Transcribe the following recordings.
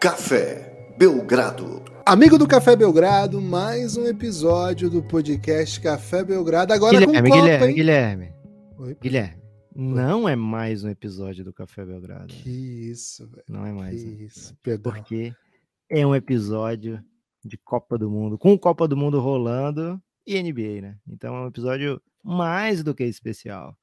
Café Belgrado. Amigo do Café Belgrado, mais um episódio do podcast Café Belgrado. Agora Guilherme, com Copa, Guilherme, hein? Guilherme, Oi? Guilherme. Não é mais um episódio do Café Belgrado. Que isso, velho. Não é Que mais. um isso. Perdão. Porque é um episódio de Copa do Mundo, com Copa do Mundo rolando e NBA, né? Então é um episódio mais do que especial.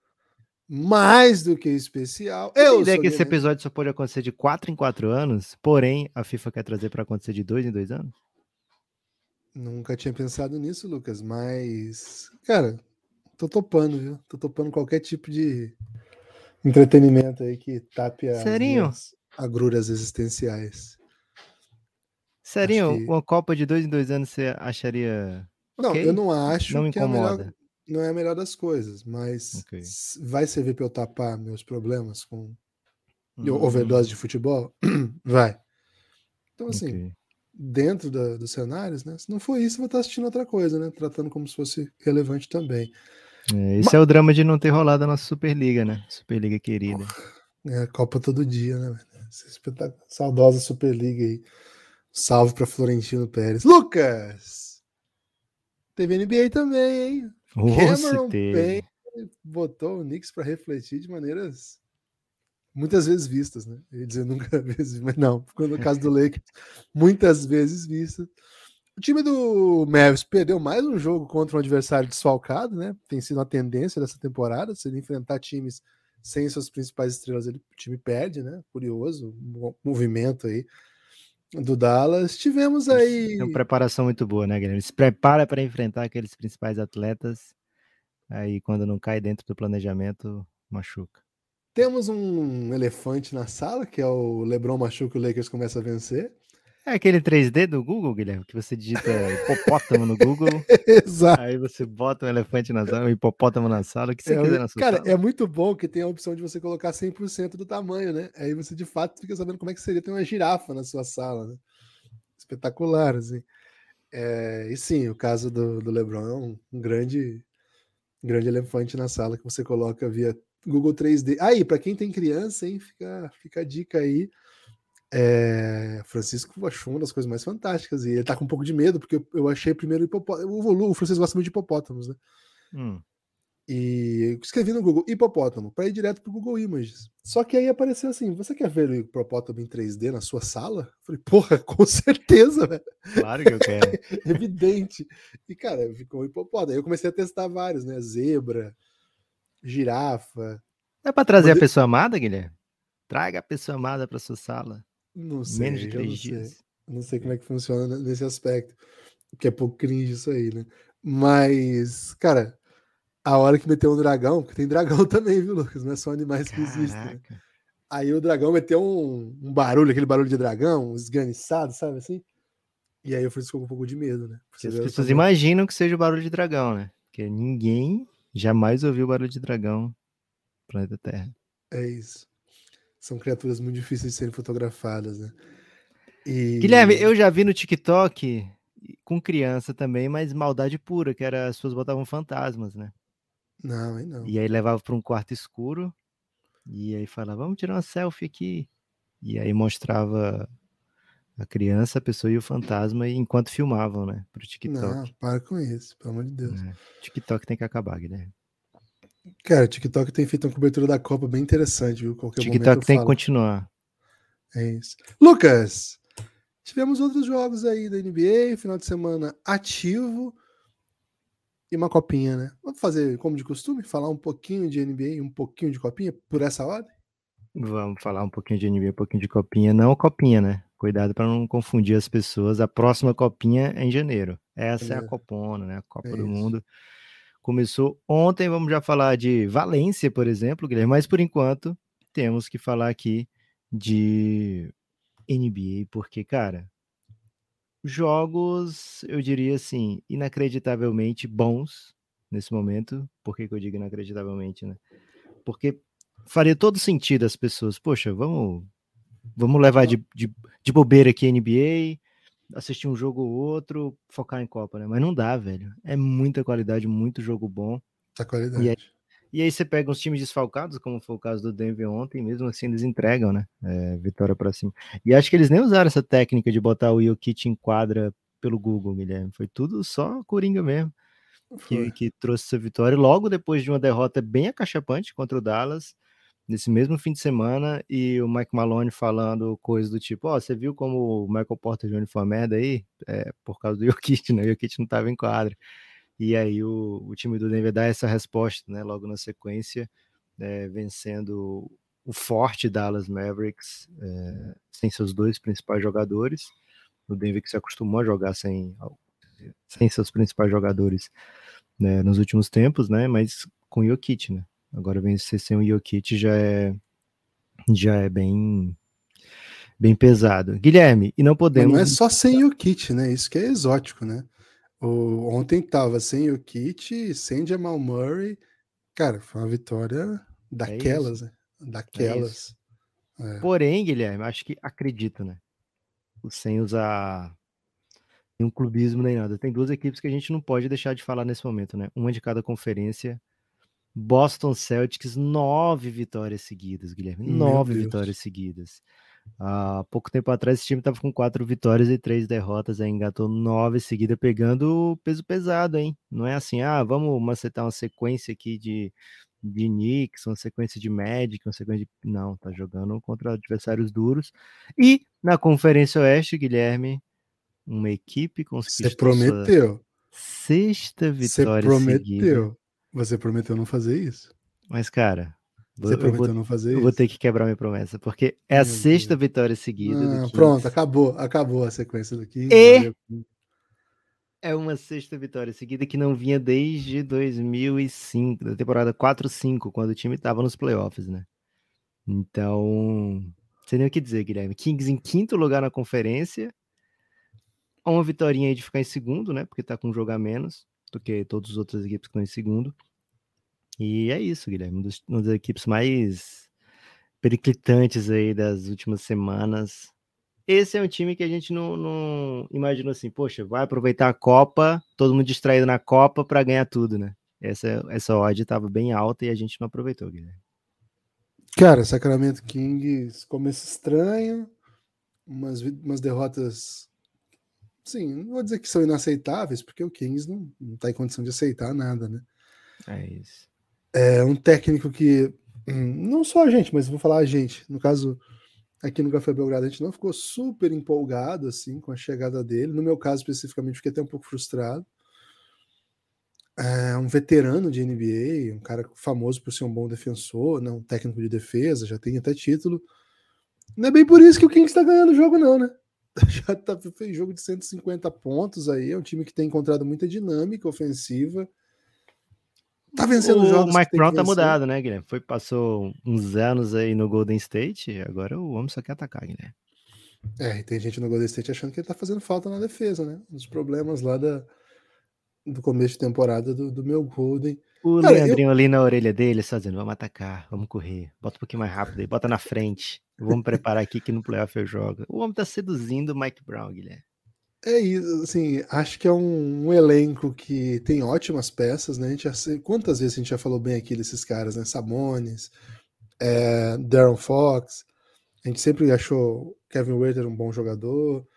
Mais do que especial. Eu ideia sou que esse episódio só pode acontecer de 4 em 4 anos, porém a FIFA quer trazer para acontecer de 2 em 2 anos? Nunca tinha pensado nisso, Lucas, mas. Cara, tô topando, viu? Tô topando qualquer tipo de entretenimento aí que tape as Serinho? agruras existenciais. Serinho, que- uma Copa de 2 em 2 anos você acharia. Não, Ok, eu não acho Não me que é a melhor, incomoda. Não é a melhor das coisas, mas Ok. s- vai servir para eu tapar meus problemas com de Hum, overdose de futebol? vai. Então, assim, ok. dentro da- dos cenários, né? Se não for isso, eu vou estar assistindo outra coisa, né? Tratando como se fosse relevante também. É, esse é o drama de não ter rolado a nossa Superliga, né? Superliga querida. É, Copa todo dia, né? espetáculo. Saudosa Superliga aí. Salve para Florentino Pérez. Lucas! Teve NBA também, hein? Se Cameron. Payne botou o Knicks para refletir de maneiras muitas vezes vistas, né? Eu ia dizer nunca vezes, mas não, quando no caso do Lakers, muitas vezes vistas. O time do Mavericks perdeu mais um jogo contra um adversário desfalcado, né? Tem sido uma tendência dessa temporada, se ele enfrentar times sem suas principais estrelas, ele, o time perde, né? Curioso, um movimento aí do Dallas. Tivemos aí É uma preparação muito boa, né, Guilherme? Se prepara para enfrentar aqueles principais atletas. Aí, quando não cai dentro do planejamento, machuca. Temos um elefante na sala, que é o LeBron machuca e o Lakers começa a vencer. É aquele 3D do Google, Guilherme, que você digita hipopótamo no Google, Exato. aí você bota um elefante na sala, um hipopótamo na sala, o que você É, quiser na sua cara, sala. é muito bom que tem a opção de você colocar 100% do tamanho, né? Aí você de fato fica sabendo como é que seria ter uma girafa na sua sala, né? Espetacular, assim. É, e sim, o caso do, do LeBron é um, um grande, um grande elefante na sala que você coloca via Google 3D. Aí, para quem tem criança, hein, fica, fica a dica aí. É, Francisco achou uma das coisas mais fantásticas e ele tá com um pouco de medo, porque eu, eu achei primeiro hipopótamo. O, Volu- o Francisco gosta muito de hipopótamos, né? Hum, E eu escrevi no Google hipopótamo para ir direto pro Google Images. Só que aí apareceu assim: você quer ver o hipopótamo em 3D na sua sala? Eu falei, porra, com certeza, velho. claro que eu quero. Evidente. E, cara, ficou um hipopótamo. Aí eu comecei a testar vários, né? Zebra, girafa. É para trazer Quando- a pessoa amada, Guilherme? Traga a pessoa amada para sua sala. Não sei. Menos de três não sei. dias. Eu Não sei como é que funciona nesse aspecto. Porque é pouco cringe isso aí, né? Mas, cara, a hora que meteu um dragão, porque tem dragão também, viu, Lucas? Não é só animais que existem. né? Caraca. Aí o dragão meteu um, um barulho, aquele barulho de dragão, esganiçado, sabe assim? E aí eu fui com um pouco de medo, né? Você As o pessoas imaginam que seja o barulho de dragão, né? Porque ninguém jamais ouviu barulho de dragão no planeta Terra. É isso. São criaturas muito difíceis de serem fotografadas, né? E... Guilherme, eu já vi no TikTok com criança também, mas maldade pura, que era as pessoas botavam fantasmas, né? Não, aí não. E aí levava para um quarto escuro e aí falava, vamos tirar uma selfie aqui. E aí mostrava a criança, a pessoa e o fantasma enquanto filmavam, né? Pro Não, TikTok. para com isso, pelo amor de Deus. né? TikTok tem que acabar, Guilherme. Cara, o TikTok tem feito uma cobertura da Copa bem interessante, viu? Qualquer TikTok tem que continuar. É isso. Lucas, tivemos outros jogos aí da NBA, final de semana ativo e uma copinha, né? Vamos fazer como de costume, falar um pouquinho de NBA e um pouquinho de copinha por essa ordem? Vamos falar um pouquinho de NBA, um pouquinho de copinha. Não copinha, né? Cuidado para não confundir as pessoas. A próxima copinha é em janeiro. Essa é, É. a Copona, né? A Copa É do isso. Mundo. Começou ontem, vamos já falar de Valência, por exemplo, Guilherme, mas por enquanto temos que falar aqui de NBA, porque, cara, jogos, eu diria assim, inacreditavelmente bons nesse momento. Por que, que eu digo inacreditavelmente, né? Porque faria todo sentido as pessoas, poxa, vamos, vamos levar de, de, de bobeira aqui NBA, assistir um jogo ou outro, focar em Copa, né? Mas não dá, velho. É muita qualidade, muito jogo bom. Essa qualidade. E aí você pega uns times desfalcados, como foi o caso do Denver ontem, mesmo assim eles entregam, né? É, vitória para cima. E acho que eles nem usaram essa técnica de botar o Jokic em quadra pelo Google, Guilherme. Foi tudo só Coringa mesmo. Que, que, trouxe essa vitória logo depois de uma derrota bem acachapante contra o Dallas, nesse mesmo fim de semana, e o Mike Malone falando coisas do tipo: Ó, oh, você viu como o Michael Porter Jr. foi uma merda aí? É, por causa do Jokic, né? O Jokic não estava em quadra. E aí o, o time do Denver dá essa resposta, né? Logo na sequência, é, vencendo o forte Dallas Mavericks, é, sem seus dois principais jogadores. O Denver que se acostumou a jogar sem, sem seus principais jogadores né, nos últimos tempos, né? Mas com o Jokic, né? Agora vencer sem o Jokic já é já é bem bem pesado. Guilherme, e não podemos. Não é só sem o kit, né? Isso que é exótico, né? O, ontem tava sem o Kit, sem Jamal Murray. Cara, foi uma vitória daquelas, é né? Daquelas. É é. Porém, Guilherme, acho que acredito, né? Sem usar nenhum clubismo nem nada. Tem duas equipes que a gente não pode deixar de falar nesse momento, né? Uma de cada conferência. Boston Celtics, nove vitórias seguidas, Guilherme. Nove vitórias seguidas. Há pouco tempo atrás, esse time estava com quatro vitórias e três derrotas, aí engatou nove seguida, pegando peso pesado, hein? Não é assim, ah, vamos macetar uma sequência aqui de, de Knicks, uma sequência de Magic, uma sequência de. Não, tá jogando contra adversários duros. E na Conferência Oeste, Guilherme, uma equipe conseguiu. Você prometeu. Sexta vitória. Você prometeu. Seguida. Você prometeu não fazer isso. Mas, cara, você eu prometeu vou, não fazer eu isso? vou ter que quebrar minha promessa, porque é Meu a sexta Deus. vitória seguida. Ah, pronto, acabou, acabou a sequência daqui. E é uma sexta vitória seguida que não vinha desde 2005, da temporada 4-5, quando o time estava nos playoffs, né? Então, sem nem o que dizer, Guilherme. Kings em quinto lugar na conferência, uma vitória aí de ficar em segundo, né? Porque tá com um jogo a menos do que todas as outras equipes que estão em segundo. E é isso, Guilherme, uma das equipes mais periclitantes aí das últimas semanas. Esse é um time que a gente não, não imaginou assim, poxa, vai aproveitar a Copa, todo mundo distraído na Copa para ganhar tudo, né? Essa, essa odd estava bem alta e a gente não aproveitou, Guilherme. Cara, Sacramento Kings começo estranho, umas, umas derrotas, sim, não vou dizer que são inaceitáveis, porque o Kings não, não tá em condição de aceitar nada, né? É isso é um técnico que hum, não só a gente, mas vou falar a gente, no caso aqui no Café Belgrado, a gente não ficou super empolgado assim com a chegada dele. No meu caso especificamente, fiquei até um pouco frustrado. É um veterano de NBA, um cara famoso por ser um bom defensor, não, um técnico de defesa, já tem até título. Não é bem por isso que o Kings está ganhando o jogo, não, né? Já tá, fez jogo de 150 pontos aí, é um time que tem encontrado muita dinâmica ofensiva Tá vencendo o jogos. O Mike Brown tá mudado, né, Guilherme? Foi, passou uns anos aí no Golden State, agora o homem só quer atacar, Guilherme. É, e tem gente no Golden State achando que ele tá fazendo falta na defesa, né? Os problemas lá da, do começo de temporada do, do meu Golden. O Cara, Leandrinho eu... ali na orelha dele, só dizendo, vamos atacar, vamos correr, bota um pouquinho mais rápido aí, bota na frente, vamos preparar aqui que no playoff eu jogo. O homem tá seduzindo o Mike Brown, Guilherme. É isso, assim, acho que é um, um, elenco que tem ótimas peças, né? A gente já, quantas vezes a gente já falou bem aqui desses caras, né? Sabonis, é, Darren Fox, a gente sempre achou Kevin Werther um bom jogador,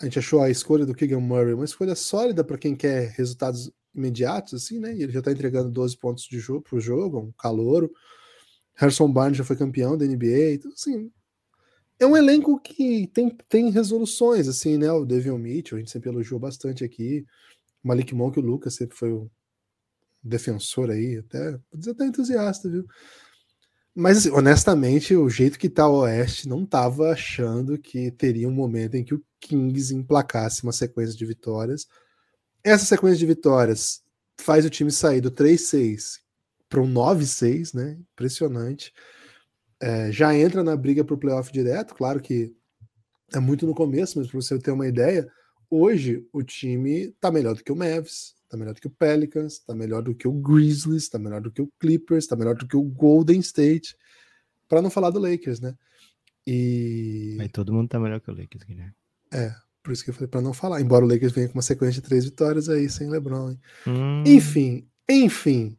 a gente achou a escolha do Keegan Murray uma escolha sólida para quem quer resultados imediatos, assim, né? E ele já está entregando 12 pontos de jogo para o jogo, um calouro. Harrison Barnes já foi campeão da NBA, então, assim, é um elenco que tem, tem resoluções, assim, né? O Devin Mitchell, a gente sempre elogiou bastante aqui. Malik Monk, o Lucas sempre foi um defensor aí, até, dizer até entusiasta, viu? Mas, assim, honestamente, o jeito que tá o Oeste não tava achando que teria um momento em que o Kings emplacasse uma sequência de vitórias. Essa sequência de vitórias faz o time sair do 3-6 para um 9-6, né? Impressionante é, já entra na briga para o playoff direto. Claro que é muito no começo, mas para você ter uma ideia, hoje o time está melhor do que o Mavs, está melhor do que o Pelicans, está melhor do que o Grizzlies, está melhor do que o Clippers, está melhor do que o Golden State, para não falar do Lakers, né? E. Mas todo mundo está melhor que o Lakers, né? É, por isso que eu falei para não falar. Embora o Lakers venha com uma sequência de três vitórias aí sem LeBron. Hum. Enfim, enfim.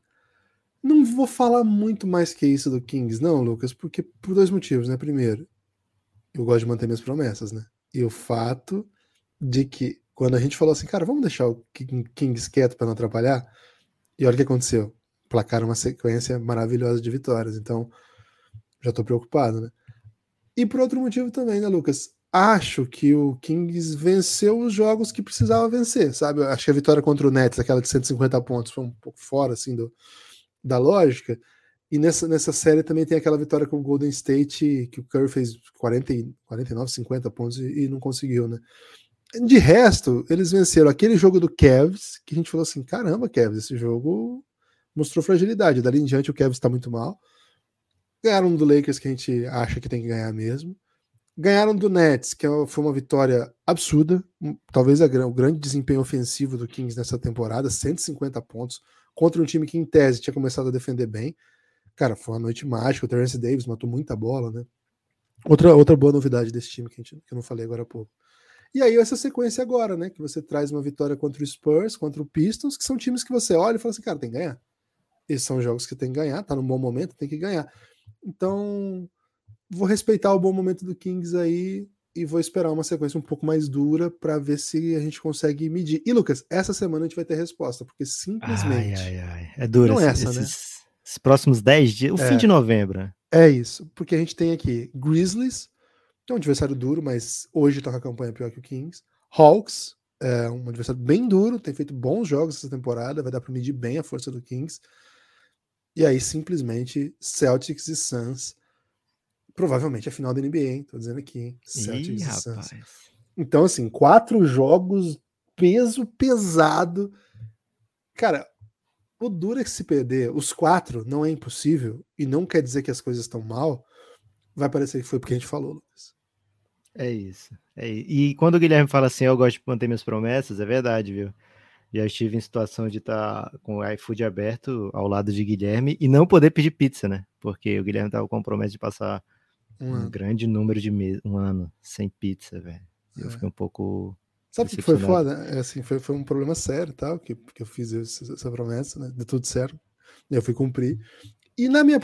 Não vou falar muito mais que isso do Kings, não, Lucas, porque por dois motivos, né? Primeiro, eu gosto de manter minhas promessas, né? E o fato de que quando a gente falou assim, cara, vamos deixar o Kings quieto para não atrapalhar, e olha o que aconteceu. Placaram uma sequência maravilhosa de vitórias, então já tô preocupado, né? E por outro motivo também, né, Lucas? Acho que o Kings venceu os jogos que precisava vencer, sabe? Acho que a vitória contra o Nets, aquela de 150 pontos, foi um pouco fora, assim, do, da lógica. E nessa, nessa série também tem aquela vitória com o Golden State, que o Curry fez 40, 49, 50 pontos e, e não conseguiu, né? De resto, eles venceram aquele jogo do Cavs, que a gente falou assim: caramba, Cavs, esse jogo mostrou fragilidade. Dali em diante, o Cavs está muito mal. Ganharam do Lakers, que a gente acha que tem que ganhar mesmo. Ganharam do Nets, que é foi uma vitória absurda. Talvez a, o grande desempenho ofensivo do Kings nessa temporada 150 pontos contra um time que, em tese, tinha começado a defender bem. Cara, foi uma noite mágica. O Terence Davis matou muita bola, né? Outra, outra boa novidade desse time que, gente, que eu não falei agora há pouco. E aí, essa sequência agora, né? Que você traz uma vitória contra o Spurs, contra o Pistons, que são times que você olha e fala assim, cara, tem que ganhar. Esses são jogos que tem que ganhar, tá num bom momento, tem que ganhar. Então, vou respeitar o bom momento do Kings aí e vou esperar uma sequência um pouco mais dura para ver se a gente consegue medir. E Lucas, essa semana a gente vai ter resposta, porque simplesmente. Ai, ai, ai. É dura não essa, esses, né? Esses próximos 10 dias, o é, fim de novembro. Né? É isso, porque a gente tem aqui Grizzlies, que é um adversário duro, mas hoje tá com a campanha pior que o Kings. Hawks, é um adversário bem duro, tem feito bons jogos essa temporada, vai dar para medir bem a força do Kings. E aí, simplesmente, Celtics e Suns provavelmente a final da NBA, hein? Tô dizendo aqui, hein? Celtics Ih, e Suns. Então, assim, quatro jogos, peso pesado. Cara, o duro é que se perder os quatro não é impossível e não quer dizer que as coisas estão mal. Vai parecer que foi porque a gente falou, Lucas. É isso. É. E quando o Guilherme fala assim, eu gosto de manter minhas promessas, é verdade, viu? Já estive em situação de estar tá com o iFood aberto ao lado de Guilherme e não poder pedir pizza, né? Porque o Guilherme estava com promessa de passar um, um grande número de meses, um ano sem pizza, velho. É. Eu fiquei um pouco. Sabe o que foi foda? É assim, foi, foi um problema sério, tal, que, que eu fiz essa, essa promessa, né? Deu tudo certo. Eu fui cumprir. E na minha,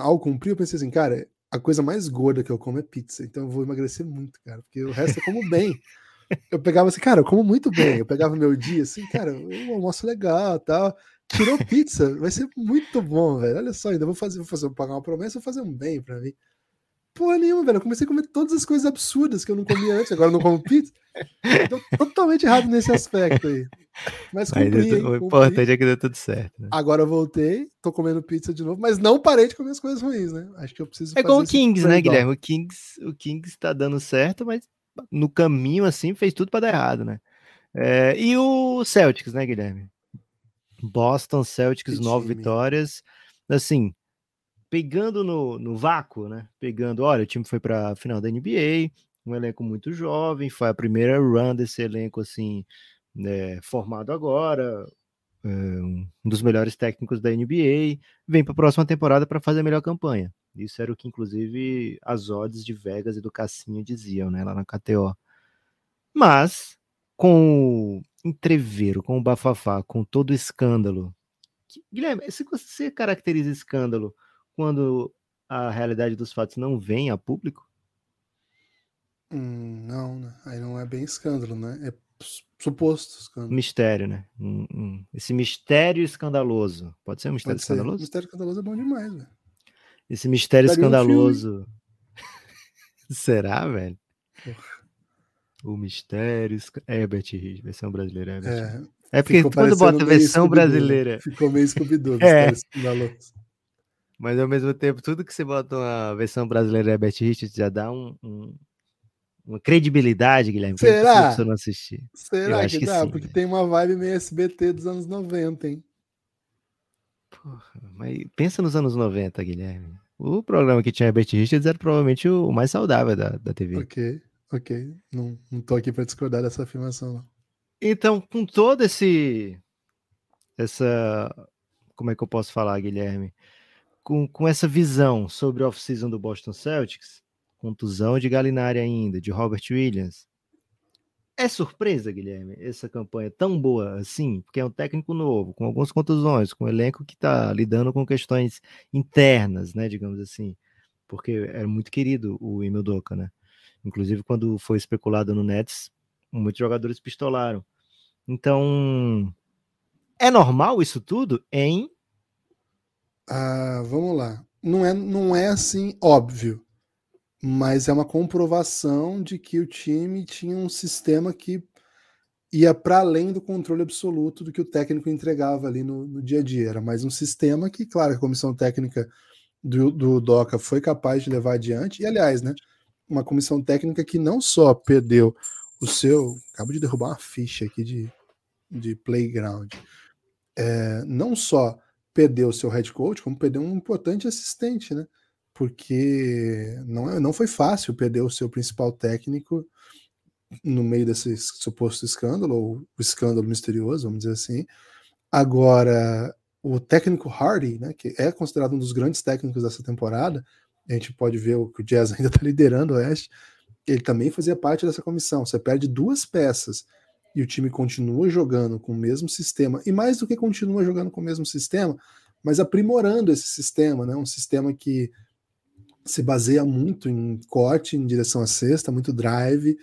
ao cumprir, eu pensei assim, cara, a coisa mais gorda que eu como é pizza, então eu vou emagrecer muito, cara, porque o resto eu como bem. Eu pegava assim, cara, eu como muito bem. Eu pegava meu dia assim, cara, eu almoço legal tal. Tirou pizza, vai ser muito bom, velho. Olha só, ainda vou fazer, vou fazer, vou pagar uma promessa, vou fazer um bem para mim porra nenhuma, velho. Eu comecei a comer todas as coisas absurdas que eu não comia antes, agora eu não como pizza. Tô totalmente errado nesse aspecto aí. Mas cumpri, hein, o importante é que deu tudo certo. Né? Agora eu voltei, tô comendo pizza de novo, mas não parei de comer as coisas ruins, né? Acho que eu preciso. É igual o Kings, né, Guilherme? O Kings, o Kings tá dando certo, mas no caminho, assim, fez tudo para dar errado, né? É, e o Celtics, né, Guilherme? Boston Celtics, nove vitórias. Assim, pegando no, no vácuo, né? Pegando, olha, o time foi para a final da NBA, um elenco muito jovem, foi a primeira run desse elenco assim, né, formado agora, é, um dos melhores técnicos da NBA, vem para a próxima temporada para fazer a melhor campanha. Isso era o que, inclusive, as odds de Vegas e do Cassinho diziam, né, lá na KTO. Mas, com o entreveiro, com o bafafá, com todo o escândalo. Guilherme, se você caracteriza escândalo quando a realidade dos fatos não vem a público? Hum, não, né? aí não é bem escândalo, né? É suposto escândalo. Mistério, né? Hum, hum. Esse mistério escandaloso. Pode ser um mistério escandaloso? Mistério escandaloso é bom demais, velho. Esse mistério Daria escandaloso. Um Será, velho? Porra. O mistério. Herbert Riz, versão brasileira. Herbert. É, é porque quando bota versão brasileira. Ficou meio scooby é. escandaloso. Mas ao mesmo tempo, tudo que você bota uma versão brasileira Herbert Richards já dá um, um, uma credibilidade, Guilherme. Será? Você não assistir. Será que, que, dá? Sim, Porque tem uma vibe meio SBT dos anos 90, hein? Porra, mas pensa nos anos 90, Guilherme. O programa que tinha Herbert Richards era provavelmente o mais saudável da, da TV. Ok, ok. Não, não tô aqui para discordar dessa afirmação, não. Então, com todo esse. Essa. Como é que eu posso falar, Guilherme? Com, com essa visão sobre a off-season do Boston Celtics, contusão de Galinari ainda, de Robert Williams, É surpresa, Guilherme, essa campanha tão boa assim, porque é um técnico novo, com algumas contusões, com um elenco que está lidando com questões internas, né, digamos assim, porque era muito querido o Emil Doca, né? Inclusive, quando foi especulado no Nets, muitos jogadores pistolaram. Então, é normal isso tudo, hein? Ah, vamos lá. Não é, não é assim óbvio, mas é uma comprovação de que o time tinha um sistema que ia para além do controle absoluto do que o técnico entregava ali no, no, dia a dia. Era mais um sistema que, claro, a comissão técnica do, do DOCA foi capaz de levar adiante. E, aliás, né, uma comissão técnica que não só perdeu o seu. Acabo de derrubar uma ficha aqui de, de playground. É, não só perdeu o seu head coach, como perdeu um importante assistente, né? Porque não, é, não foi fácil perder o seu principal técnico no meio desse suposto escândalo, ou escândalo misterioso, vamos dizer assim. Agora, o técnico Hardy, né, que é considerado um dos grandes técnicos dessa temporada, a gente pode ver o que o Jazz ainda está liderando o Oeste, ele também fazia parte dessa comissão. Você perde duas peças e o time continua jogando com o mesmo sistema, e mais do que continua jogando com o mesmo sistema, mas aprimorando esse sistema, né? Um sistema que se baseia muito em corte em direção à cesta, muito drive,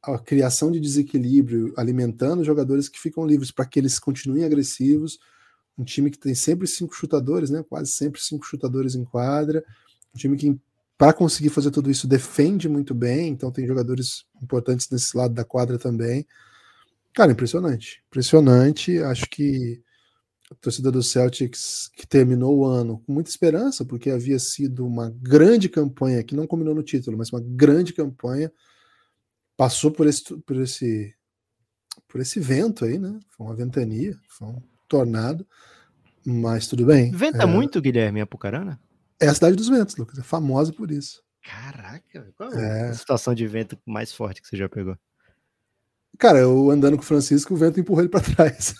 a criação de desequilíbrio, alimentando jogadores que ficam livres para que eles continuem agressivos. Um time que tem sempre cinco chutadores, né? Quase sempre cinco chutadores em quadra. Um time que, para conseguir fazer tudo isso, defende muito bem. Então tem jogadores importantes nesse lado da quadra também. Cara, impressionante. Impressionante. Acho que a torcida do Celtics, que terminou o ano com muita esperança, porque havia sido uma grande campanha, que não combinou no título, mas uma grande campanha, passou por esse, por esse, por esse vento aí, né? Foi uma ventania, foi um tornado, mas tudo bem. Venta é... muito, Guilherme, Apucarana? É a cidade dos ventos, Lucas, é famosa por isso. Caraca, qual é a situação de vento mais forte que você já pegou? Cara, eu andando com o Francisco, o vento empurrou ele para trás.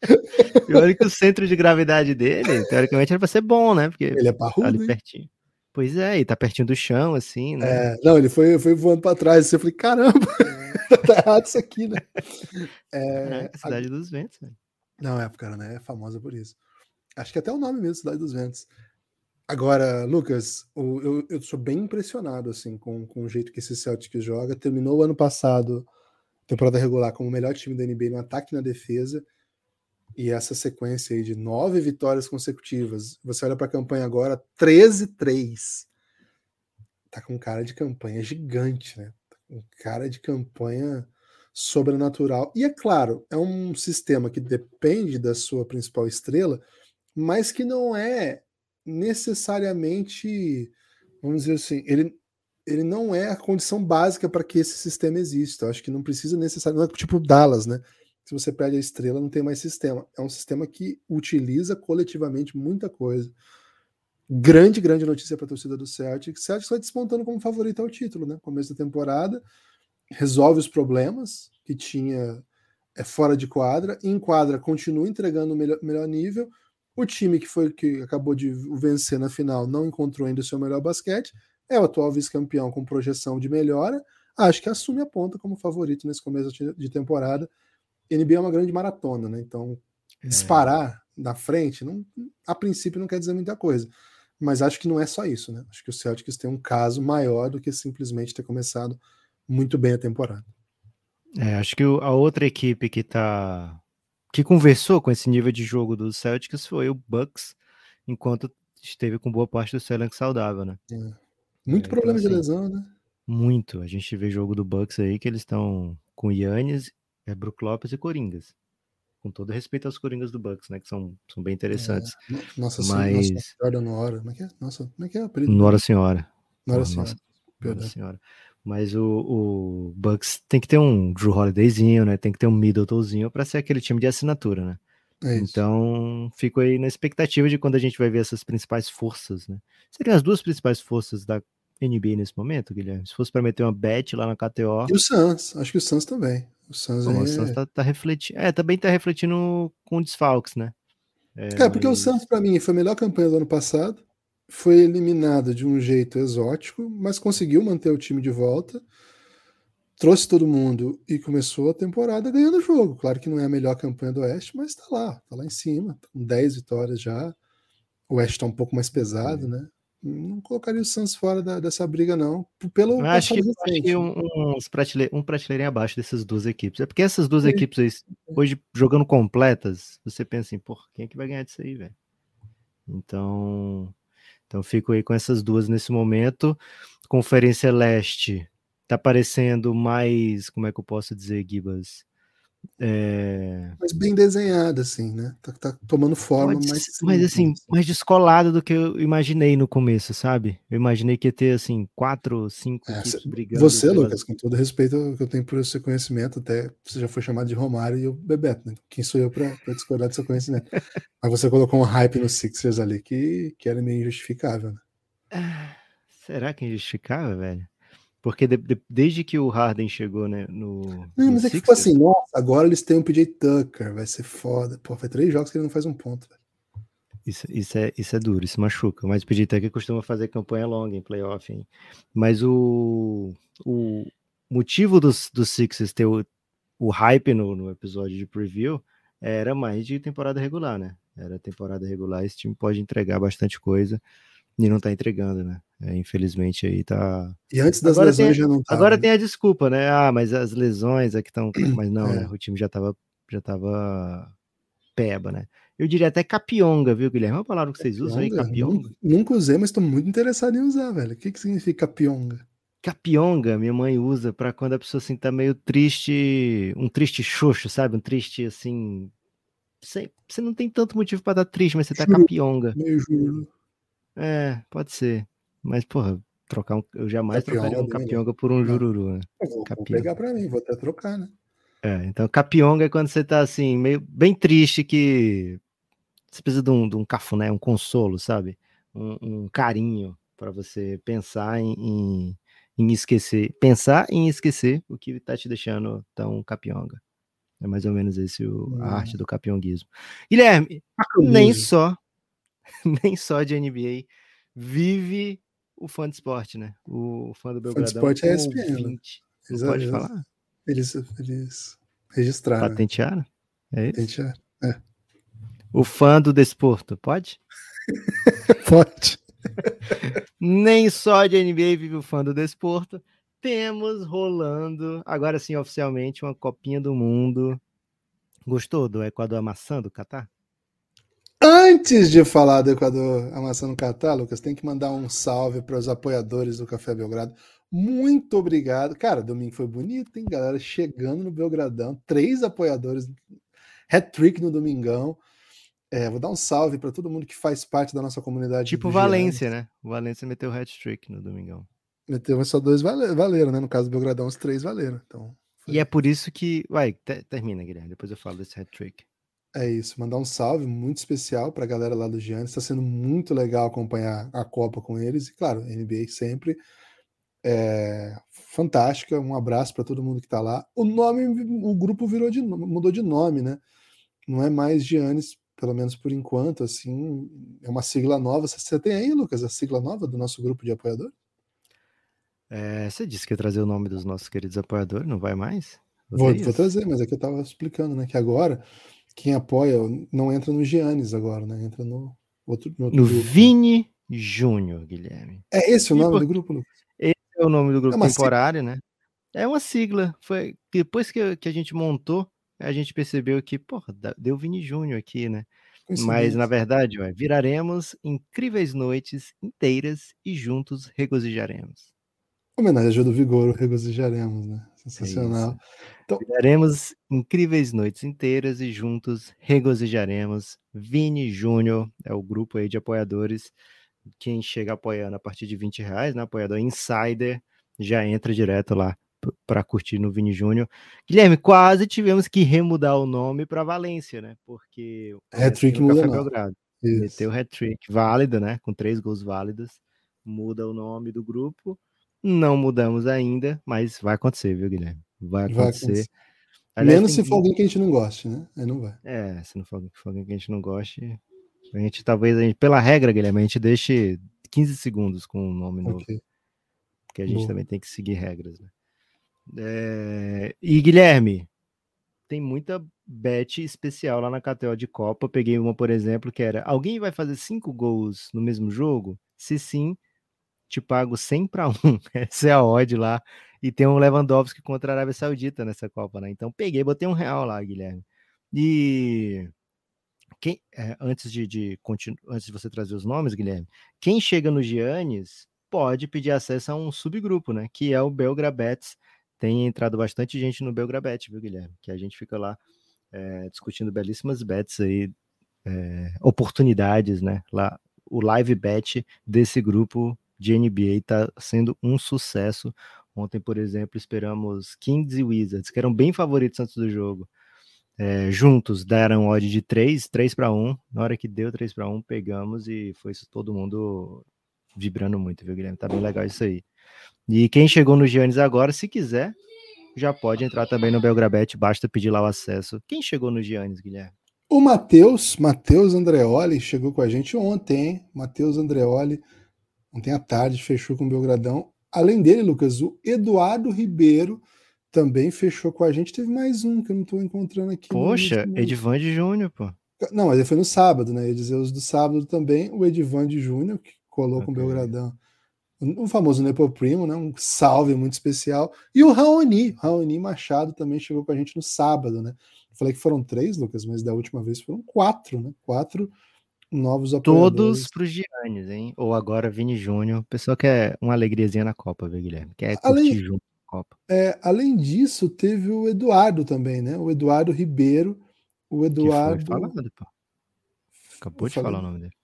e olha que o centro de gravidade dele, teoricamente, era pra ser bom, né? Porque ele é parrudo, tá ali pertinho. Pois é, e tá pertinho do chão, assim, né? É, não, ele foi, foi voando para trás. Assim, eu falei, caramba, tá errado isso aqui, né? É, a Cidade a... dos Ventos, né? Não, é, cara, né? É famosa por isso. Acho que até o nome mesmo, Cidade dos Ventos. Agora, Lucas, eu, eu sou bem impressionado assim com, com o jeito que esse Celtics joga. Terminou o ano passado, temporada regular, como o melhor time da NBA no ataque e na defesa. E essa sequência aí de nove vitórias consecutivas. Você olha para a campanha agora, 13-3. Tá com cara de campanha gigante, né? Tá com cara de campanha sobrenatural. E é claro, é um sistema que depende da sua principal estrela, mas que não é necessariamente, vamos dizer assim, ele, ele não é a condição básica para que esse sistema exista. Eu acho que não precisa necessariamente, não é tipo Dallas, né? Se você perde a estrela, não tem mais sistema. É um sistema que utiliza coletivamente muita coisa. Grande, grande notícia para a torcida do Celtic. Celtic está despontando como favorito ao título, né? Começo da temporada, resolve os problemas que tinha é, fora de quadra, em quadra continua entregando o melhor, melhor nível, o time que foi que acabou de vencer na final não encontrou ainda o seu melhor basquete, é o atual vice-campeão com projeção de melhora, acho que assume a ponta como favorito nesse começo de temporada. NBA é uma grande maratona, né? Então, é. disparar na frente, não, a princípio não quer dizer muita coisa. Mas acho que não é só isso, né? Acho que o Celtics tem um caso maior do que simplesmente ter começado muito bem a temporada. É, acho que a outra equipe que está que conversou com esse nível de jogo dos Celtics foi o Bucks, enquanto esteve com boa parte do seu elenco saudável, né? É. Muito é, problema então, de assim, lesão, né? Muito. A gente vê jogo do Bucks aí que eles estão com Yannis, é, Brook Lopes e Coringas. Com todo respeito aos Coringas do Bucks, né? Que são, são bem interessantes. É. Nossa, Mas... nossa, Nora. Como é que é? Nossa, como é que é? Nora Senhora. Nora Senhora. Nossa, Nora Senhora. Mas o, o Bucks tem que ter um Drew Holidayzinho, né? Tem que ter um Middletonzinho para ser aquele time de assinatura, né? É então, fico aí na expectativa de quando a gente vai ver essas principais forças, né? Seriam as duas principais forças da NBA nesse momento, Guilherme? Se fosse para meter uma bet lá na KTO. E o Suns, acho que o Suns também. O Suns, Bom, é... o Suns tá, tá, refletindo. É, também tá refletindo com desfalques, né? É, é porque mas... o Suns, para mim, foi a melhor campanha do ano passado foi eliminada de um jeito exótico, mas conseguiu manter o time de volta. trouxe todo mundo e começou a temporada ganhando o jogo. Claro que não é a melhor campanha do Oeste, mas tá lá, tá lá em cima, tá com 10 vitórias já. O Oeste tá um pouco mais pesado, né? Não colocaria o Suns fora da, dessa briga, não. Pelo Eu acho que, acho que um, uns pratele- um prateleirinho abaixo dessas duas equipes. É porque essas duas Sim. equipes aí, hoje jogando completas, você pensa assim, por quem é que vai ganhar disso aí, velho? Então, então fico aí com essas duas nesse momento. Conferência Leste tá parecendo mais, como é que eu posso dizer, Gibas? É, Mas bem desenhada, assim, né? Tá, tá tomando forma ser, mas assim, mais descolado do que eu imaginei no começo, sabe? Eu imaginei que ia ter, assim, quatro, cinco É, equipes cê- brigando. Você, pelas- Lucas, com todo respeito que eu tenho por seu conhecimento, até você já foi chamado de Romário e o Bebeto, né? Quem sou eu para discordar do seu conhecimento? Mas você colocou um hype no Sixers ali que, que era meio injustificável, né? Ah, Será que é injustificável, velho? Porque de- de- desde que o Harden chegou, né, no. Não, no mas é que tipo Sixers, assim, nossa, agora eles têm um PJ Tucker, vai ser foda. Pô, faz três jogos que ele não faz um ponto. velho. Isso, isso, é, isso é duro, isso machuca. Mas o PJ Tucker costuma fazer campanha longa em playoff, hein? Mas o, o motivo dos, dos Sixers ter o, o hype no, no episódio de preview era mais de temporada regular, né? Era temporada regular, esse time pode entregar bastante coisa e não tá entregando, né? É, infelizmente aí tá. E antes das Agora tem- lesões já não tava. Agora né? tem a desculpa, né? Ah, mas as lesões é que estão. Mas não, É. né? O time já tava, já tava peba, né? Eu diria até capionga, viu, Guilherme? É uma palavra que vocês usam aí, Pionga? capionga? Nunca, usei, mas tô muito interessado em usar, velho. O que, que significa pionga? Capionga, minha mãe usa pra quando a pessoa assim tá meio triste, um triste xoxo, sabe? Um triste assim. Você não tem tanto motivo pra dar triste, mas você tá Juro. capionga. Meio juro. É, pode ser. Mas, porra, trocar um. Eu jamais Capionga trocaria um é bem capionga por um jururu, né? Eu vou, vou pegar pra mim, vou até trocar, né? É, então capionga é quando você tá assim, meio bem triste que você precisa de um, de um cafuné, um consolo, sabe? Um, um carinho para você pensar em, em, em esquecer, pensar em esquecer o que tá te deixando tão capionga. É mais ou menos esse o, a arte do capionguismo. Guilherme, nem só, nem só de NBA vive o fã de esporte, né? O fã do Belgradão. esporte é o ESPN, né? Não Eles, pode falar? Eles, eles registraram. Patentearam? É isso? Gente, é. O fã do desporto, pode? Pode. Nem só de NBA vive o fã do desporto. Temos rolando, agora sim, oficialmente, uma copinha do mundo. Gostou do Equador amassando o Catar? Antes de falar do Equador amassando o Catar, Lucas, tem que mandar um salve para os apoiadores do Café Belgrado. Muito obrigado. Cara, domingo foi bonito, hein, galera? Chegando no Belgradão, três apoiadores, hat-trick no domingão. É, vou dar um salve para todo mundo que faz parte da nossa comunidade. Tipo Valência, né? O Valência meteu hat-trick no domingão. Meteu, só dois vale- valeram, né? No caso do Belgradão, os três valeram. Então, E é por isso que. Vai, te- termina, Guilherme. Depois eu falo desse hat-trick. É isso, mandar um salve muito especial para a galera lá do Giannis. Está sendo muito legal acompanhar a Copa com eles. E, claro, NBA sempre é fantástica. Um abraço para todo mundo que está lá. O nome, o grupo virou de, mudou de nome, né? Não é mais Giannis, pelo menos por enquanto, assim. É uma sigla nova. Você tem aí, Lucas, a sigla nova do nosso grupo de apoiador? É, você disse que ia trazer o nome dos nossos queridos apoiadores, não vai mais? Vou, Odeia vou trazer, mas aqui eu estava explicando, né? Que agora quem apoia não entra no Giannis agora, né? Entra no outro, no outro No. Vini Júnior, Guilherme. É esse o nome do grupo, Lucas? é o nome do grupo sigla. temporário, né? É uma sigla. Foi depois que, que a gente montou, a gente percebeu que, porra, deu Vini Júnior aqui, né? Mas na verdade, ué, viraremos incríveis noites inteiras e juntos regozijaremos. Homenagem ao do Vigor, regozijaremos, né? É Isso. Viraremos incríveis noites inteiras e juntos regozijaremos. Vini Júnior é o grupo aí de apoiadores. Quem chega apoiando a partir de 20 reais, né? Apoiador Insider, já entra direto lá para curtir no Vini Júnior. Guilherme, quase tivemos que remudar o nome para Valência, né? Porque o Hat-trick muda Café não. Belgrado. Isso. Meteu hat-trick válido, né? Com três gols válidos. Muda o nome do grupo. Não mudamos ainda, mas vai acontecer, viu, Guilherme? Vai Vai acontecer. acontecer. Aliás, Menos tem- se for alguém que a gente não goste, né? Aí não vai. É, se não for, for alguém que a gente não goste, a gente talvez, a gente, pela regra, Guilherme, a gente deixe 15 segundos com o nome novo, Ok. porque a gente Boa. também tem que seguir regras, né? É... E Guilherme, tem muita bet especial lá na KTO de Copa. Peguei uma, por exemplo, que era: alguém vai fazer cinco gols no mesmo jogo? Se sim, te pago 100 para 1. Essa é a odd lá. E tem um Lewandowski contra a Arábia Saudita nessa Copa, né? Então peguei, botei um real lá, Guilherme. E quem, é, antes de, de antes de você trazer os nomes, Guilherme, quem chega no Giannis pode pedir acesso a um subgrupo, né? Que é o Belgrabets. Tem entrado bastante gente no Belgrabet, viu, Guilherme? Que a gente fica lá é, discutindo belíssimas bets aí, é, oportunidades, né? Lá, o live bet desse grupo de NBA está sendo um sucesso. Ontem, por exemplo, esperamos Kings e Wizards, que eram bem favoritos antes do jogo é, juntos deram odd de 3, 3 para 1. Na hora que deu 3 para 1, pegamos e foi isso, todo mundo vibrando muito, viu, Guilherme? Tá bem legal isso aí. E quem chegou no Giannis agora, se quiser, já pode entrar também no Belgrabet, basta pedir lá o acesso. Quem chegou no Giannis, Guilherme? O Matheus, Matheus Andreoli, chegou com a gente ontem, hein? Matheus Andreoli, ontem à tarde, fechou com o Belgradão. Além dele, Lucas, o Eduardo Ribeiro também fechou com a gente. Teve mais um que eu não estou encontrando aqui. Poxa, Edvande Júnior, pô. Não, mas ele foi no sábado, né? Ia dizer os do sábado também. O Edvande Júnior, que colou okay. com o Belgradão. Um famoso Nepo Primo, né? Um salve muito especial. E o Raoni, Raoni Machado também chegou com a gente no sábado, né? Eu falei que foram três, Lucas, mas da última vez foram quatro, né? Quatro novos apoiadores. Todos para os Giannis, hein? Ou agora Vini Júnior. O pessoal quer uma alegriazinha na Copa, viu, Guilherme? Quer curtir Além... junto. Copa. É, além disso, teve o Eduardo também, né? O Eduardo Ribeiro. O Eduardo. Que foi falado, pô. Acabou de falar o nome dele.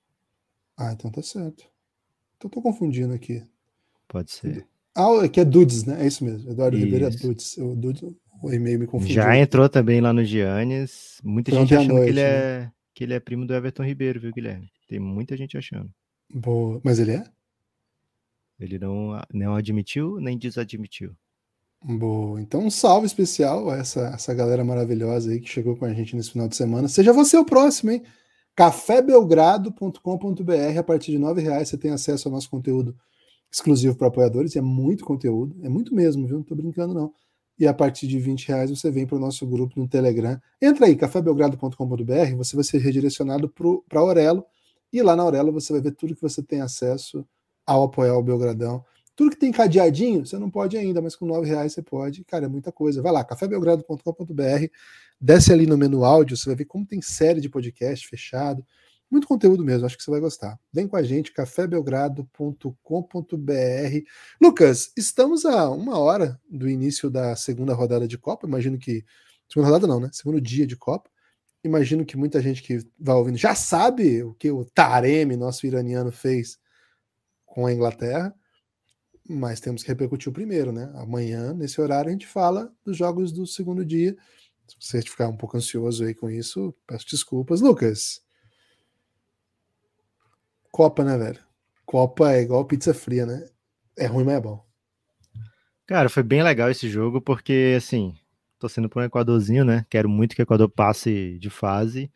Ah, então tá certo. Então tô confundindo aqui. Pode ser. Ah, é que é Dudes, né? É isso mesmo. Eduardo isso. Ribeiro é Dudes. O, Dudes, o e-mail me confundiu. Já entrou também lá no Giannis. Muita gente achando noite, que, ele é, né? Que ele é primo do Everton Ribeiro, viu, Guilherme? Tem muita gente achando. Boa. Mas ele é? Ele não, não admitiu nem desadmitiu. Boa. Então, um salve especial a essa, essa galera maravilhosa aí que chegou com a gente nesse final de semana. Seja você o próximo, hein? cafébelgrado.com.br a partir de nove reais você tem acesso ao nosso conteúdo exclusivo para apoiadores. É muito conteúdo, é muito mesmo, viu? Não tô brincando, não. E a partir de 20 reais você vem para o nosso grupo no Telegram. Entra aí, cafébelgrado.com.br, você vai ser redirecionado para Aurelo. E lá na Aurelo você vai ver tudo que você tem acesso ao apoiar o Belgradão. Tudo que tem cadeadinho, você não pode ainda, mas com nove reais você pode. Cara, é muita coisa. Vai lá, cafébelgrado.com.br, desce ali no menu áudio, você vai ver como tem série de podcast fechado. Muito conteúdo mesmo, acho que você vai gostar. Vem com a gente, cafébelgrado.com.br. Lucas, estamos a uma hora do início da segunda rodada de Copa. Imagino que. Segunda rodada não, né? Segundo dia de Copa. Imagino que muita gente que vai ouvindo já sabe o que o Taremi, nosso iraniano, fez com a Inglaterra mas temos que repercutir o primeiro, né? Amanhã, nesse horário, a gente fala dos jogos do segundo dia. Se você ficar um pouco ansioso aí com isso, peço desculpas. Lucas, Copa, né, velho? Copa é igual pizza fria, né? É ruim, mas é bom. Cara, foi bem legal esse jogo, porque, assim, torcendo para um Equadorzinho, né? Quero muito que o Equador passe de fase.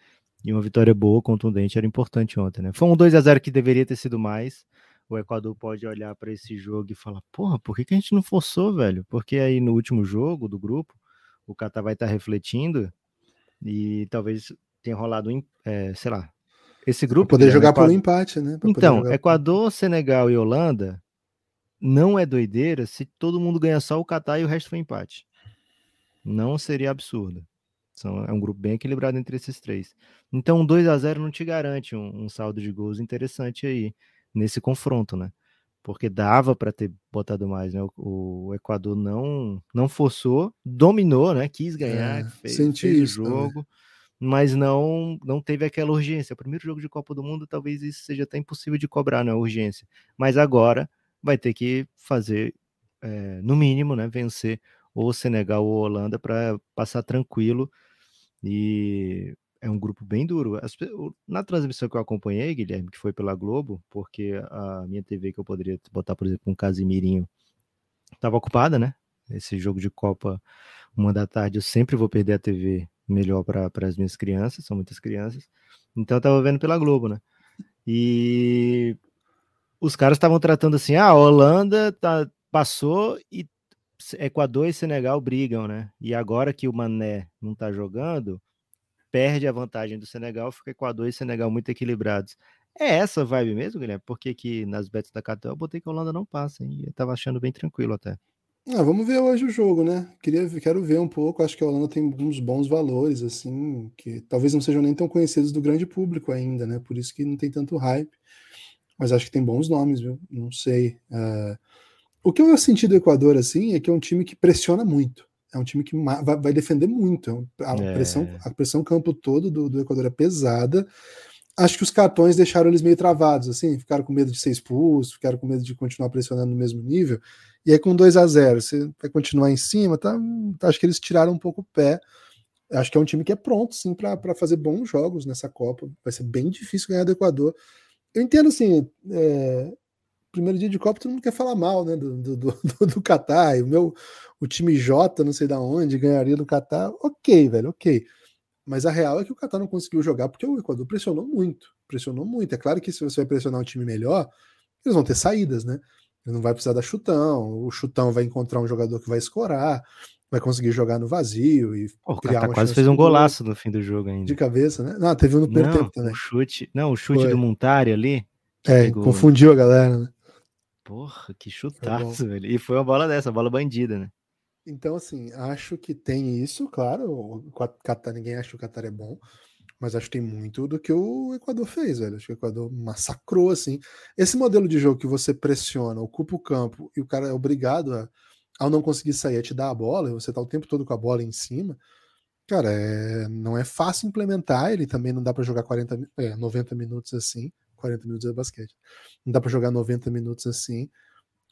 E uma vitória boa, contundente, era importante ontem, né? Foi um 2 a 0 que deveria ter sido mais o Equador pode olhar para esse jogo e falar: porra, por que, que a gente não forçou, velho? Porque aí no último jogo do grupo, o Catar vai estar tá refletindo e talvez tenha rolado, é, sei lá, esse grupo. Pra poder jogar Equador... pelo empate, né? Pra então, Equador, Senegal e Holanda não é doideira se todo mundo ganha só o Catar e o resto foi empate. Não seria absurdo. São, é um grupo bem equilibrado entre esses três. Então, 2 a 0 não te garante um, um saldo de gols interessante aí nesse confronto, né? Porque dava para ter botado mais, né? O, o, Equador não não forçou, dominou, né? Quis ganhar, é, fez, fez o jogo, mas não não teve aquela urgência. O primeiro jogo de Copa do Mundo, talvez isso seja até impossível de cobrar, né? A urgência. Mas agora vai ter que fazer, é, no mínimo, né? Vencer ou Senegal ou Holanda para passar tranquilo e é um grupo bem duro. Na transmissão que eu acompanhei, Guilherme, que foi pela Globo, porque a minha TV que eu poderia botar, por exemplo, um Casimirinho, estava ocupada, né? Esse jogo de Copa, uma da tarde, eu sempre vou perder a TV melhor para as minhas crianças, são muitas crianças. Então estava vendo pela Globo, né? E os caras estavam tratando assim: ah, a Holanda tá, passou e Equador e Senegal brigam, né? E agora que o Mané não tá jogando, perde a vantagem do Senegal, fica Equador e Senegal muito equilibrados. É essa vibe mesmo, Guilherme? Porque que nas bets da Catel eu botei que a Holanda não passa, hein? Eu tava achando bem tranquilo até. Ah, vamos ver hoje o jogo, né? Queria, quero ver um pouco. Acho que a Holanda tem uns bons valores, assim, que talvez não sejam nem tão conhecidos do grande público ainda, né? Por isso que não tem tanto hype. Mas acho que tem bons nomes, viu? Não sei. Uh... O que eu senti do Equador, assim, é que é um time que pressiona muito. É um time que vai, vai defender muito. É a, é. Pressão, a pressão campo todo do, do Equador é pesada acho que os cartões deixaram eles meio travados, assim, ficaram com medo de ser expulso, ficaram com medo de continuar pressionando no mesmo nível. E aí, com 2 a 0 você vai continuar em cima, tá? Acho que eles tiraram um pouco o pé. Acho que é um time que é pronto, sim, para fazer bons jogos nessa Copa. Vai ser bem difícil ganhar do Equador. Eu entendo, assim, é, primeiro dia de Copa todo mundo quer falar mal, né, do, do, do, do. O meu, o time J, não sei da onde, ganharia do Qatar. Ok, velho, ok. Mas a real é que o Qatar não conseguiu jogar porque o Equador pressionou muito. Pressionou muito. É claro que se você vai pressionar um time melhor, eles vão ter saídas, né? Ele não vai precisar dar chutão, o chutão vai encontrar um jogador que vai escorar, vai conseguir jogar no vazio e o criar uma quase fez um golaço no fim do jogo ainda. De cabeça, né? Não, teve um no primeiro não, tempo também. O chute, não, o chute Foi. do Montari ali. É, pegou... confundiu a galera, né? Porra, que chutaço, velho. E foi uma bola dessa, uma bola bandida, né? Então, assim, acho que tem isso, claro. O Qatar, ninguém acha que o Qatar é bom. Mas acho que tem muito do que o Equador fez, velho. Acho que o Equador massacrou, assim. Esse modelo de jogo que você pressiona, ocupa o campo e o cara é obrigado a, ao não conseguir sair, a te dar a bola, e você tá o tempo todo com a bola em cima. Cara, é, não é fácil implementar. Ele também não dá para jogar 40, é, 90 minutos assim. 40 minutos é basquete. Não dá para jogar 90 minutos assim.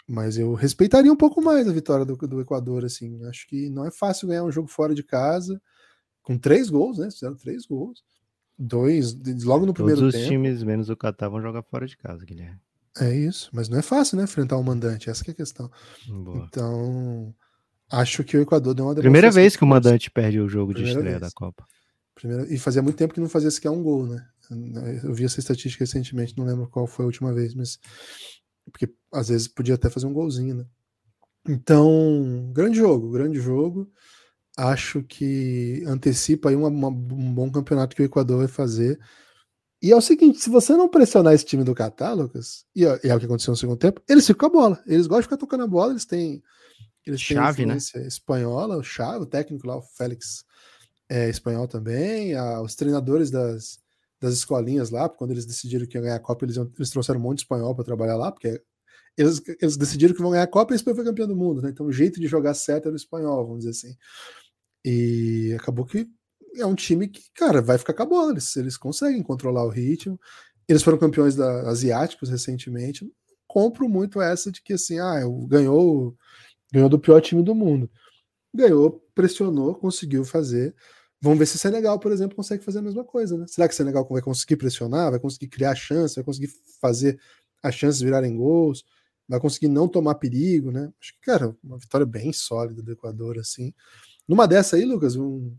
Mas eu respeitaria um pouco mais a vitória do, do Equador, assim. Acho que não é fácil ganhar um jogo fora de casa, com três gols, né? Fizeram três gols. Dois, logo no primeiro Todos os times, menos o Qatar, vão jogar fora de casa, Guilherme. É isso, mas não é fácil, né? Enfrentar um mandante, essa é a questão. Boa. Então, acho que o Equador deu uma Primeira vez que o mandante perde o jogo Primeira de estreia vez. da Copa. Primeira... E fazia muito tempo que não fazia sequer um gol, né? Eu vi essa estatística recentemente, não lembro qual foi a última vez, mas. Porque às vezes podia até fazer um golzinho, né? Então, grande jogo, grande jogo acho que antecipa aí uma, uma, um bom campeonato que o Equador vai fazer. E é o seguinte: se você não pressionar esse time do Catar, Lucas, e é, é o que aconteceu no segundo tempo, eles ficam com a bola. Eles gostam de ficar tocando a bola, eles têm. Eles chave, né? espanhola, o chave, o técnico lá, o Félix é espanhol também, a, os treinadores das, das escolinhas lá, quando eles decidiram que ia ganhar a Copa, eles, eles trouxeram um monte de espanhol para trabalhar lá, porque eles, eles decidiram que vão ganhar a Copa e a Espanha foi campeão do mundo, né? Então o jeito de jogar certo era o espanhol, vamos dizer assim. E acabou que é um time que, cara, vai ficar com a bola. Eles, eles conseguem controlar o ritmo. Eles foram campeões da, asiáticos recentemente. Compro muito essa de que, assim, ah, ganhou, ganhou do pior time do mundo. Ganhou, pressionou, conseguiu fazer. Vamos ver se o Senegal, por exemplo, consegue fazer a mesma coisa, né? Será que o Senegal vai conseguir pressionar, vai conseguir criar chance, vai conseguir fazer as chances virarem gols, vai conseguir não tomar perigo, né? Acho que, cara, uma vitória bem sólida do Equador, assim. Numa dessa aí, Lucas, um,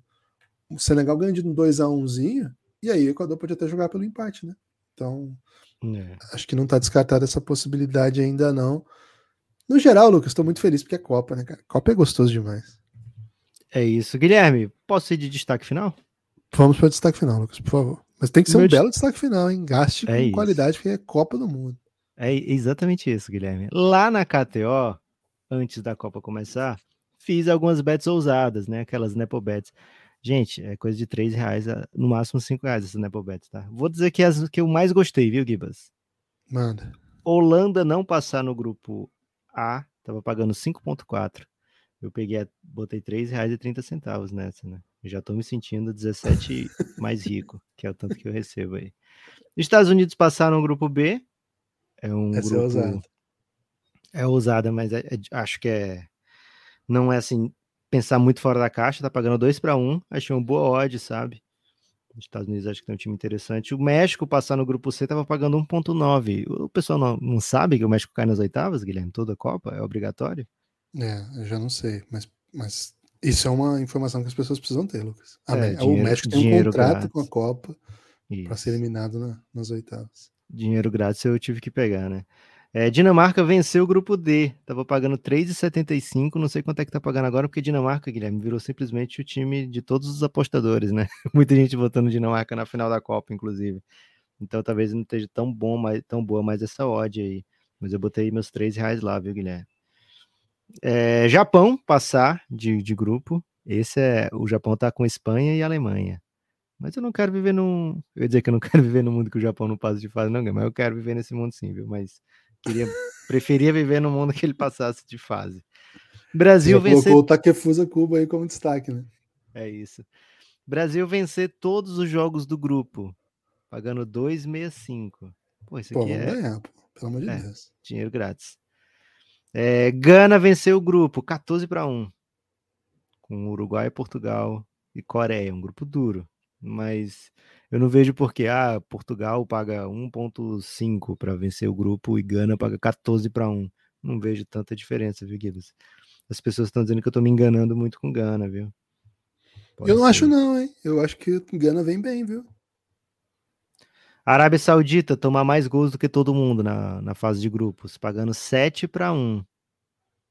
o Senegal ganha de um 2x1zinho, e aí o Equador pode até jogar pelo empate, né? Então, é. acho que não está descartada essa possibilidade ainda não. No geral, Lucas, estou muito feliz porque é Copa, né, cara? Copa é gostoso demais. É isso. Guilherme, posso ir de destaque final? Vamos para o destaque final, Lucas, por favor. Mas tem que ser Meu um belo destaque final, hein? Gaste é com isso. qualidade, porque é Copa do Mundo. É exatamente isso, Guilherme. Lá na KTO, antes da Copa começar, fiz algumas bets ousadas, né? Aquelas Nepo bets. Gente, é coisa de 3 reais, no máximo 5 reais essas Nepo bets, tá? Vou dizer que as que eu mais gostei, viu, Gibas? Manda. Holanda não passar no grupo A, tava pagando 5.4. Eu peguei, botei 3 reais e 30 centavos nessa, né? Eu já tô me sentindo 17 mais rico, que é o tanto que eu recebo aí. Estados Unidos passar no grupo B, é um Essa é grupo... É ousada. É ousada, mas é, é, acho que é não é assim, pensar muito fora da caixa, tá pagando 2 para 1, achei uma boa odd, sabe? Os Estados Unidos acho que tem um time interessante. O México passar no grupo C tava pagando 1.9. O pessoal não, não sabe que o México cai nas oitavas, Guilherme? Toda a Copa é obrigatório? É, eu já não sei, mas, mas isso é uma informação que as pessoas precisam ter, Lucas. É, dinheiro, o México tem um contrato grátis. com a Copa para ser eliminado na, nas oitavas. Dinheiro grátis eu tive que pegar, né? É, Dinamarca venceu o grupo D. Tava pagando 3,75. Não sei quanto é que tá pagando agora, porque Dinamarca, Guilherme, virou simplesmente o time de todos os apostadores, né? Muita gente votando Dinamarca na final da Copa, inclusive. Então talvez não esteja tão bom, mais, tão boa mais essa odd aí. Mas eu botei meus 3 reais lá, viu, Guilherme? É, Japão passar de, de grupo. Esse é. O Japão tá com Espanha e Alemanha. Mas eu não quero viver num. Eu ia dizer que eu não quero viver no mundo que o Japão não passa de fase, não, mas eu quero viver nesse mundo sim, viu? Mas Queria, preferia viver no mundo que ele passasse de fase. Brasil Já vencer. Colocou o Takefusa Cuba aí como destaque, né? É isso. Brasil vencer todos os jogos do grupo, pagando 2,65. Pô, isso aqui pô, é. Ganhar, pô. Pelo amor de é, Deus. Dinheiro grátis. É, Gana venceu o grupo, 14 para 1. Com Uruguai, Portugal e Coreia. Um grupo duro. Mas eu não vejo porque ah, Portugal paga 1.5 para vencer o grupo e Gana paga 14 para 1. Não vejo tanta diferença, viu, Guilherme? As pessoas estão dizendo que eu estou me enganando muito com Gana, viu? Pode eu não ser. acho não, hein? Eu acho que Gana vem bem, viu? Arábia Saudita toma mais gols do que todo mundo na, na fase de grupos, pagando 7 para 1.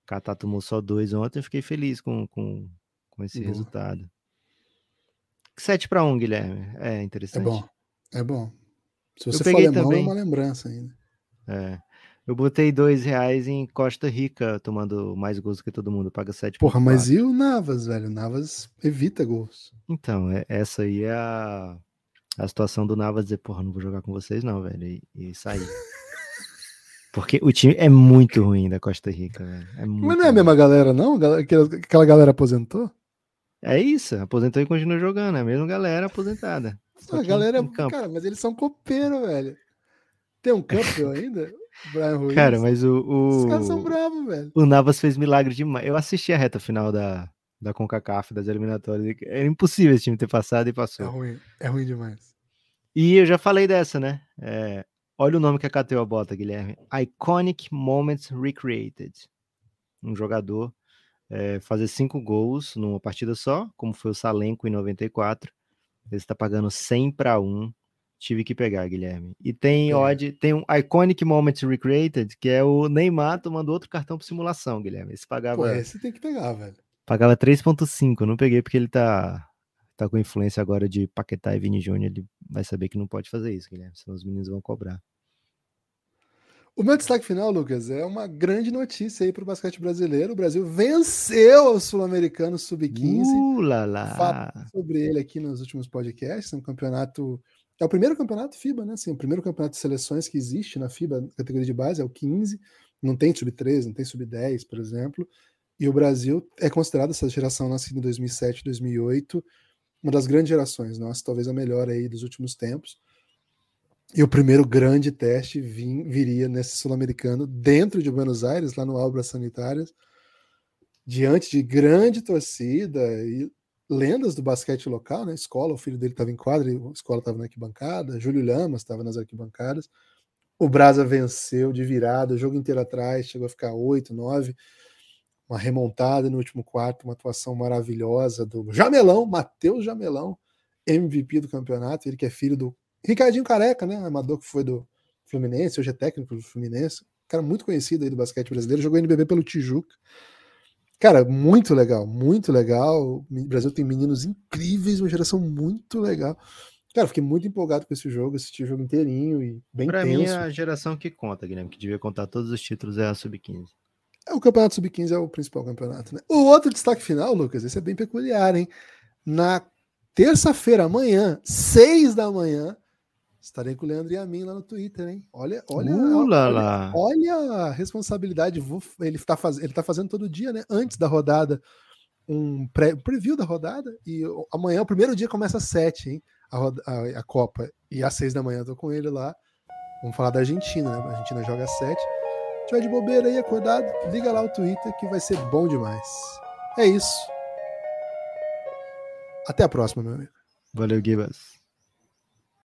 Catar tomou só dois ontem, eu fiquei feliz com, com, com esse Boa. resultado. 7 para 1, Guilherme. É interessante. É bom. É bom. Se você for alemão, é também... é uma lembrança ainda. É. Eu botei dois reais em Costa Rica, tomando mais gols que todo mundo, paga 7 Porra, mas e o Navas, velho? O Navas evita gols. Então, é, essa aí é a, a situação do Navas dizer, porra, não vou jogar com vocês não, velho, e, e sair. Porque o time é muito ruim da Costa Rica, velho. É mas não é a mesma galera, não? Aquela galera aposentou? É isso, aposentou e continua jogando, é a mesma galera aposentada. A galera, é cara, mas eles são copeiro, velho. Tem um campeão ainda? Brian Ruiz. Cara, mas o, o. Os caras são bravos, velho. O Navas fez milagre demais. Eu assisti a reta final da, da CONCACAF, das eliminatórias. Era impossível esse time ter passado e passou. É ruim, é ruim demais. E eu já falei dessa, né? É, olha o nome que a KTO bota, Guilherme. Iconic Moments Recreated. Um jogador é, fazer cinco gols numa partida só, como foi o Salenco em 94. Ele está pagando 100 para 1. Tive que pegar, Guilherme. E tem é. odd, tem um Iconic Moment Recreated, que é o Neymar tomando outro cartão por simulação, Guilherme. Esse pagava. Pô, esse tem que pegar, velho. Pagava 3,5. Não peguei porque ele tá, tá com influência agora de Paquetá e Vini Júnior. Ele vai saber que não pode fazer isso, Guilherme. Senão os meninos vão cobrar. O meu destaque final, Lucas, é uma grande notícia aí para o basquete brasileiro. O Brasil venceu o Sul-Americano Sub-15. Uh, Falei sobre ele aqui nos últimos podcasts. É um campeonato. É o primeiro campeonato FIBA, né? Assim, o primeiro campeonato de seleções que existe na FIBA, categoria de base, é o 15. Não tem sub-13, não tem sub-10, por exemplo. E o Brasil é considerado essa geração nascida em 2007, 2008, uma das grandes gerações, nossa, talvez a melhor aí dos últimos tempos. E o primeiro grande teste vim, viria nesse sul-americano dentro de Buenos Aires, lá no Albras Sanitárias, diante de grande torcida e lendas do basquete local, né? Escola, o filho dele estava em quadra, a escola estava na arquibancada, Júlio Lamas estava nas arquibancadas. O Brasa venceu de virada, o jogo inteiro atrás, chegou a ficar 8, 9. Uma remontada no último quarto, uma atuação maravilhosa do Jamelão, Matheus Jamelão, MVP do campeonato, ele que é filho do Ricardinho Careca, né? Amador que foi do Fluminense, hoje é técnico do Fluminense. Cara muito conhecido aí do basquete brasileiro, jogou NBB pelo Tijuca. Cara, muito legal, muito legal. O Brasil tem meninos incríveis, uma geração muito legal. Cara, fiquei muito empolgado com esse jogo, assisti o jogo inteirinho e bem pra tenso. Pra mim a geração que conta, Guilherme, que devia contar todos os títulos é a Sub-15. É, o campeonato Sub-15 é o principal campeonato, né? O outro destaque final, Lucas, esse é bem peculiar, hein? Na terça-feira, amanhã, seis da manhã, Estarei com o Leandro e a mim lá no Twitter, hein? Olha, olha, uh, olha, olha, a responsabilidade. Ele está faz, ele tá fazendo todo dia, né? Antes da rodada, um pré, preview da rodada. E amanhã, o primeiro dia, começa às sete, hein? A, a, a, Copa. E às seis da manhã eu tô com ele lá. Vamos falar da Argentina, né? A Argentina joga às sete. Tiver de bobeira aí, acordado, liga lá o Twitter que vai ser bom demais. É isso. Até a próxima, meu amigo. Valeu, Gibas.